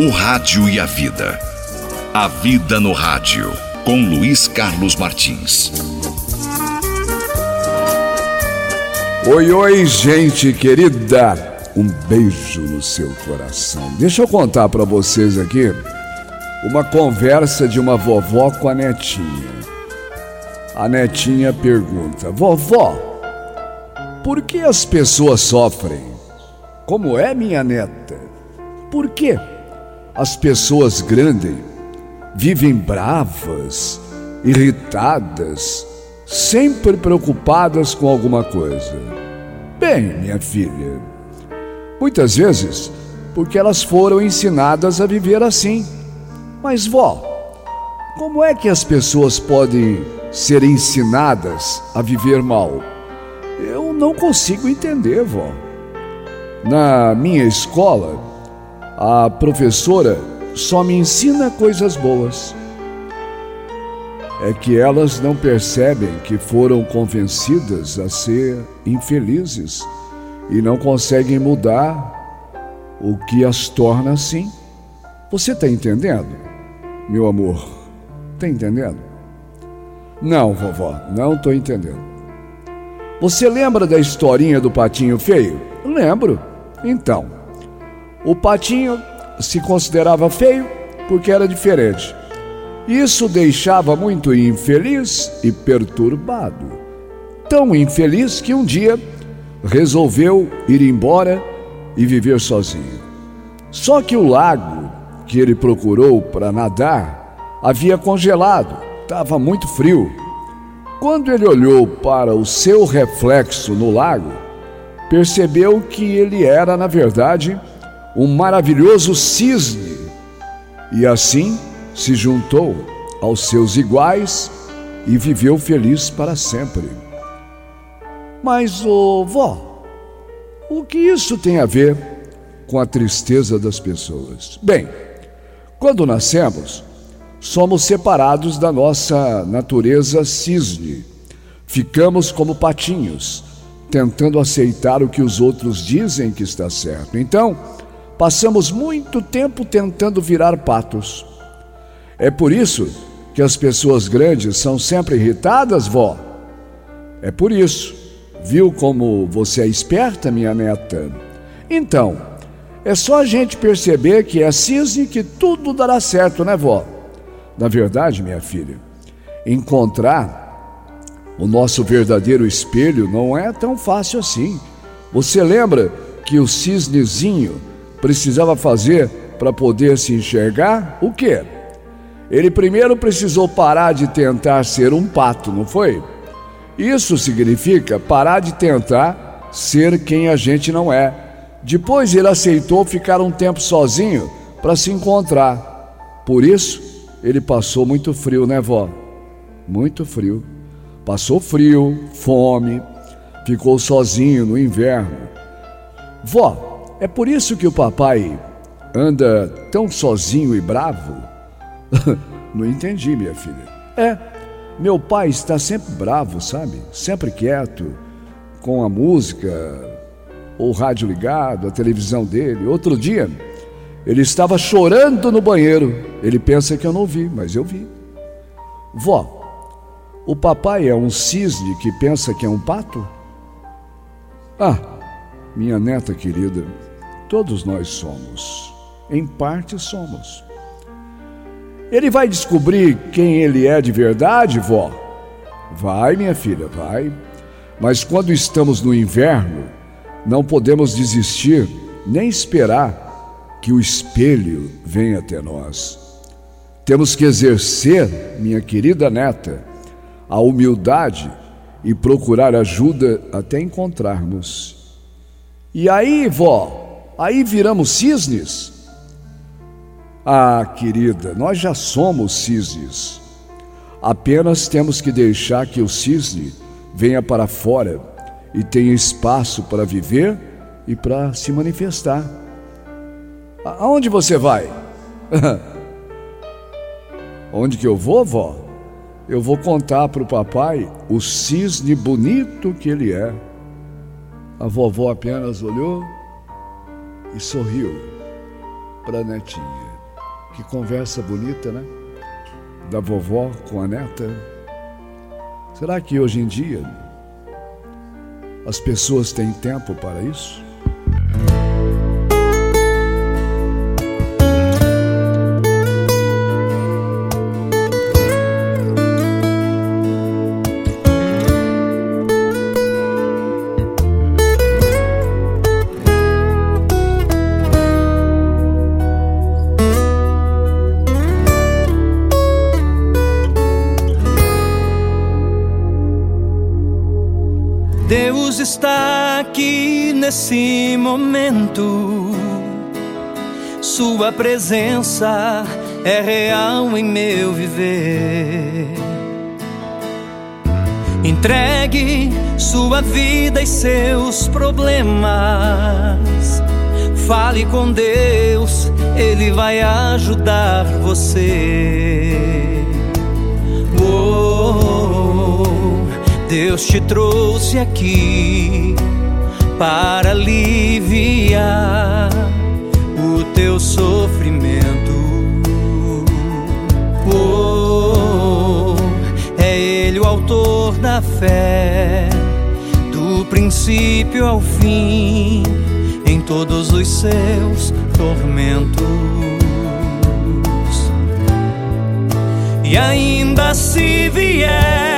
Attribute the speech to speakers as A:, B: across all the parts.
A: O Rádio e a Vida. A Vida no Rádio, com Luiz Carlos Martins.
B: Oi, oi, gente querida. Um beijo no seu coração. Deixa eu contar para vocês aqui uma conversa de uma vovó com a netinha. A netinha pergunta: Vovó, por que as pessoas sofrem? Como é, minha neta? Por quê? As pessoas grandes vivem bravas, irritadas, sempre preocupadas com alguma coisa. Bem, minha filha, muitas vezes porque elas foram ensinadas a viver assim. Mas, vó, como é que as pessoas podem ser ensinadas a viver mal? Eu não consigo entender, vó. Na minha escola, a professora só me ensina coisas boas. É que elas não percebem que foram convencidas a ser infelizes e não conseguem mudar o que as torna assim. Você está entendendo, meu amor? Está entendendo? Não, vovó, não estou entendendo. Você lembra da historinha do patinho feio? Lembro. Então, o patinho se considerava feio porque era diferente. Isso deixava muito infeliz e perturbado. Tão infeliz que um dia resolveu ir embora e viver sozinho. Só que o lago que ele procurou para nadar havia congelado, estava muito frio. Quando ele olhou para o seu reflexo no lago, percebeu que ele era, na verdade, um maravilhoso cisne e assim se juntou aos seus iguais e viveu feliz para sempre. Mas, oh, vó, o que isso tem a ver com a tristeza das pessoas? Bem, quando nascemos, somos separados da nossa natureza cisne. Ficamos como patinhos, tentando aceitar o que os outros dizem que está certo. Então, passamos muito tempo tentando virar patos. É por isso que as pessoas grandes são sempre irritadas, vó. É por isso. Viu como você é esperta, minha neta? Então, é só a gente perceber que é cisne que tudo dará certo, né, vó? Na verdade, minha filha, encontrar o nosso verdadeiro espelho não é tão fácil assim. Você lembra que o cisnezinho precisava fazer para poder se enxergar? O quê? Ele primeiro precisou parar de tentar ser um pato, não foi? Isso significa parar de tentar ser quem a gente não é. Depois ele aceitou ficar um tempo sozinho para se encontrar. Por isso, ele passou muito frio, né, vó? Muito frio. Passou frio, fome, ficou sozinho no inverno. Vó, é por isso que o papai anda tão sozinho e bravo? Não entendi, minha filha. É, meu pai está sempre bravo, sabe? Sempre quieto, com a música, o rádio ligado, a televisão dele. Outro dia, ele estava chorando no banheiro. Ele pensa que eu não vi, mas eu vi. Vó, o papai é um cisne que pensa que é um pato? Ah, minha neta querida, Todos nós somos. Em parte somos. Ele vai descobrir quem ele é de verdade, vó? Vai, minha filha, vai. Mas quando estamos no inverno, não podemos desistir nem esperar que o espelho venha até nós. Temos que exercer, minha querida neta, a humildade e procurar ajuda até encontrarmos. E aí, vó, Aí viramos cisnes? Ah, querida, nós já somos cisnes. Apenas temos que deixar que o cisne venha para fora e tenha espaço para viver e para se manifestar. Aonde você vai? Onde que eu vou, vó? Eu vou contar para o papai o cisne bonito que ele é. A vovó apenas olhou e sorriu. para a netinha. Que conversa bonita, né? Da vovó com a neta. Será que hoje em dia as pessoas têm tempo para isso?
C: Está aqui nesse momento. Sua presença é real em meu viver. Entregue sua vida e seus problemas. Fale com Deus, Ele vai ajudar você. Deus te trouxe aqui para aliviar o teu sofrimento. Oh, é Ele o autor da fé, do princípio ao fim, em todos os seus tormentos. E ainda se vier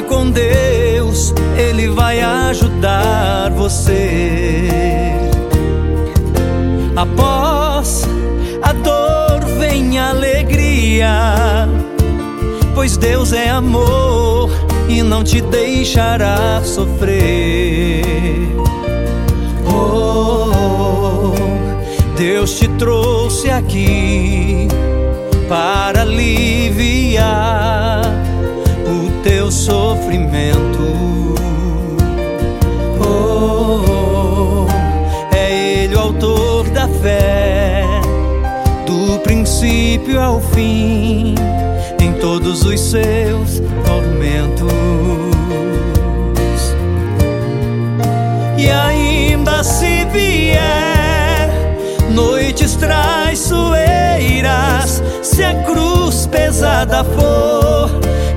C: fale com Deus ele vai ajudar você. Após a dor vem a alegria, pois Deus é amor e não te deixará sofrer. Oh, Deus te trouxe aqui para aliviar sofrimento. fé, do princípio ao fim, em todos os seus tormentos. E ainda se vier noites traiçoeiras, se a cruz pesada for,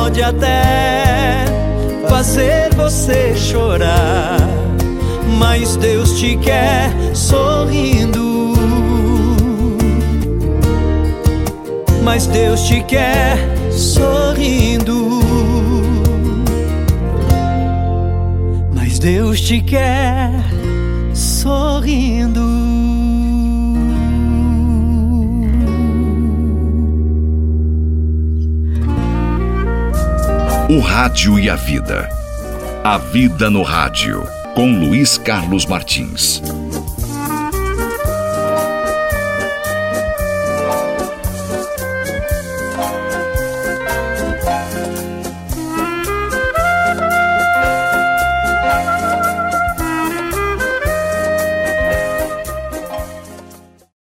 C: Pode até fazer você chorar mas Deus te quer sorrindo. Mas Deus te quer sorrindo. Mas Deus te quer sorrindo.
A: O Rádio e a Vida. A Vida no Rádio com Luiz Carlos Martins.